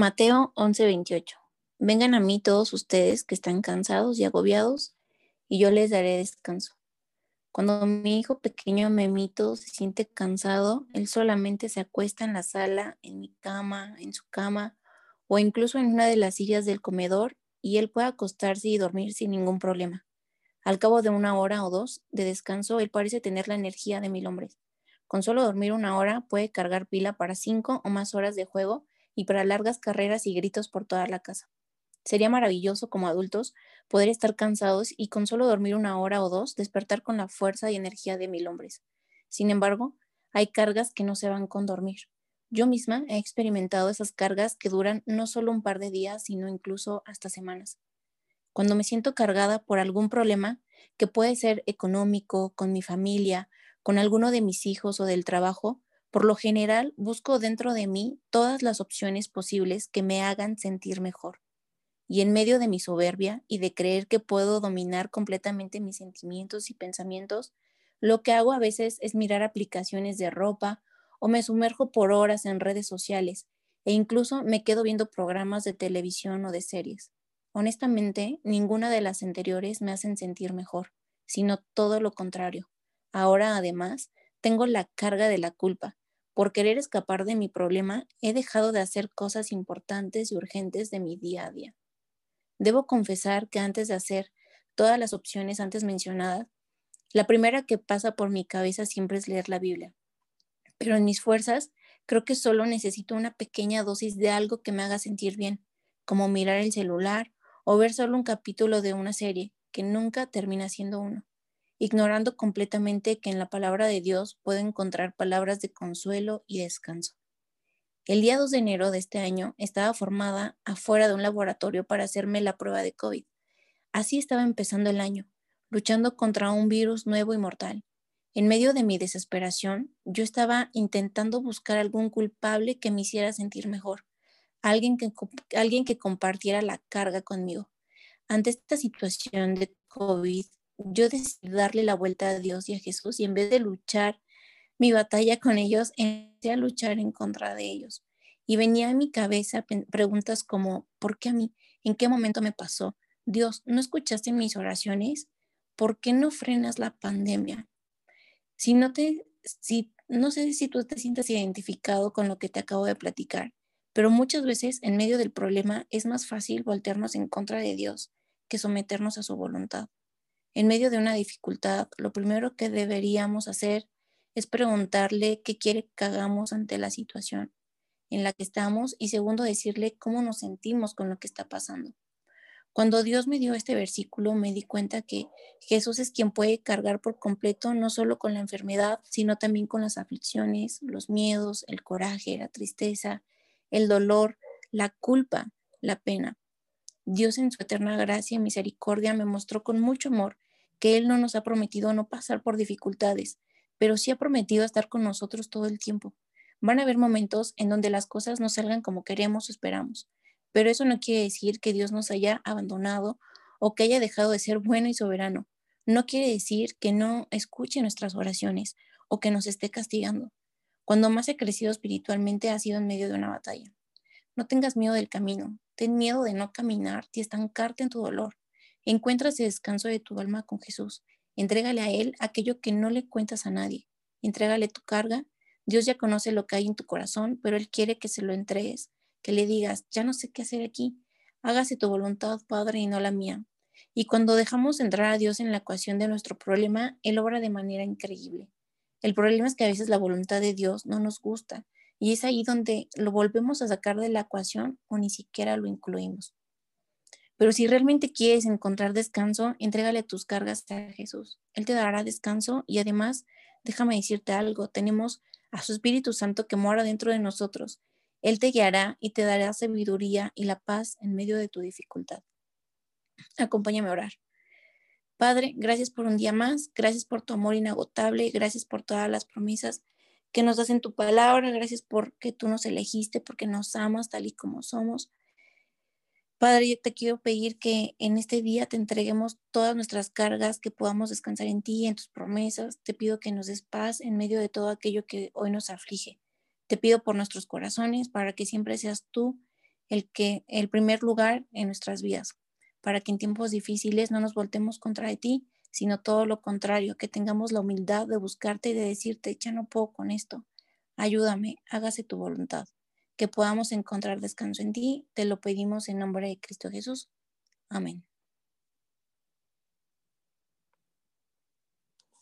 Mateo 11:28. Vengan a mí todos ustedes que están cansados y agobiados, y yo les daré descanso. Cuando mi hijo pequeño Memito se siente cansado, él solamente se acuesta en la sala, en mi cama, en su cama, o incluso en una de las sillas del comedor, y él puede acostarse y dormir sin ningún problema. Al cabo de una hora o dos de descanso, él parece tener la energía de mil hombres. Con solo dormir una hora puede cargar pila para cinco o más horas de juego y para largas carreras y gritos por toda la casa. Sería maravilloso como adultos poder estar cansados y con solo dormir una hora o dos despertar con la fuerza y energía de mil hombres. Sin embargo, hay cargas que no se van con dormir. Yo misma he experimentado esas cargas que duran no solo un par de días, sino incluso hasta semanas. Cuando me siento cargada por algún problema, que puede ser económico, con mi familia, con alguno de mis hijos o del trabajo, por lo general, busco dentro de mí todas las opciones posibles que me hagan sentir mejor. Y en medio de mi soberbia y de creer que puedo dominar completamente mis sentimientos y pensamientos, lo que hago a veces es mirar aplicaciones de ropa o me sumerjo por horas en redes sociales e incluso me quedo viendo programas de televisión o de series. Honestamente, ninguna de las anteriores me hacen sentir mejor, sino todo lo contrario. Ahora, además, tengo la carga de la culpa por querer escapar de mi problema, he dejado de hacer cosas importantes y urgentes de mi día a día. Debo confesar que antes de hacer todas las opciones antes mencionadas, la primera que pasa por mi cabeza siempre es leer la Biblia. Pero en mis fuerzas, creo que solo necesito una pequeña dosis de algo que me haga sentir bien, como mirar el celular o ver solo un capítulo de una serie, que nunca termina siendo uno ignorando completamente que en la palabra de Dios puedo encontrar palabras de consuelo y descanso. El día 2 de enero de este año estaba formada afuera de un laboratorio para hacerme la prueba de COVID. Así estaba empezando el año, luchando contra un virus nuevo y mortal. En medio de mi desesperación, yo estaba intentando buscar algún culpable que me hiciera sentir mejor, alguien que, alguien que compartiera la carga conmigo. Ante esta situación de COVID, yo decidí darle la vuelta a Dios y a Jesús y en vez de luchar mi batalla con ellos, empecé a luchar en contra de ellos. Y venía a mi cabeza preguntas como, ¿por qué a mí? ¿En qué momento me pasó? Dios, ¿no escuchaste mis oraciones? ¿Por qué no frenas la pandemia? Si no te, si, no sé si tú te sientas identificado con lo que te acabo de platicar, pero muchas veces en medio del problema es más fácil voltearnos en contra de Dios que someternos a su voluntad. En medio de una dificultad, lo primero que deberíamos hacer es preguntarle qué quiere que hagamos ante la situación en la que estamos y segundo decirle cómo nos sentimos con lo que está pasando. Cuando Dios me dio este versículo me di cuenta que Jesús es quien puede cargar por completo no solo con la enfermedad, sino también con las aflicciones, los miedos, el coraje, la tristeza, el dolor, la culpa, la pena. Dios en su eterna gracia y misericordia me mostró con mucho amor que Él no nos ha prometido no pasar por dificultades, pero sí ha prometido estar con nosotros todo el tiempo. Van a haber momentos en donde las cosas no salgan como queremos o esperamos, pero eso no quiere decir que Dios nos haya abandonado o que haya dejado de ser bueno y soberano. No quiere decir que no escuche nuestras oraciones o que nos esté castigando. Cuando más he crecido espiritualmente ha sido en medio de una batalla. No tengas miedo del camino, ten miedo de no caminar y estancarte en tu dolor. Encuentra ese descanso de tu alma con Jesús. Entrégale a Él aquello que no le cuentas a nadie. Entrégale tu carga. Dios ya conoce lo que hay en tu corazón, pero Él quiere que se lo entregues, que le digas, ya no sé qué hacer aquí. Hágase tu voluntad, Padre, y no la mía. Y cuando dejamos entrar a Dios en la ecuación de nuestro problema, Él obra de manera increíble. El problema es que a veces la voluntad de Dios no nos gusta y es ahí donde lo volvemos a sacar de la ecuación o ni siquiera lo incluimos. Pero si realmente quieres encontrar descanso, entrégale tus cargas a Jesús. Él te dará descanso y además, déjame decirte algo, tenemos a su Espíritu Santo que mora dentro de nosotros. Él te guiará y te dará sabiduría y la paz en medio de tu dificultad. Acompáñame a orar. Padre, gracias por un día más, gracias por tu amor inagotable, gracias por todas las promesas que nos das en tu palabra. Gracias porque tú nos elegiste, porque nos amas tal y como somos. Padre, yo te quiero pedir que en este día te entreguemos todas nuestras cargas, que podamos descansar en ti, en tus promesas. Te pido que nos des paz en medio de todo aquello que hoy nos aflige. Te pido por nuestros corazones para que siempre seas tú el que el primer lugar en nuestras vidas, para que en tiempos difíciles no nos voltemos contra de ti, sino todo lo contrario, que tengamos la humildad de buscarte y de decirte, ya no puedo con esto, ayúdame, hágase tu voluntad, que podamos encontrar descanso en ti, te lo pedimos en nombre de Cristo Jesús. Amén.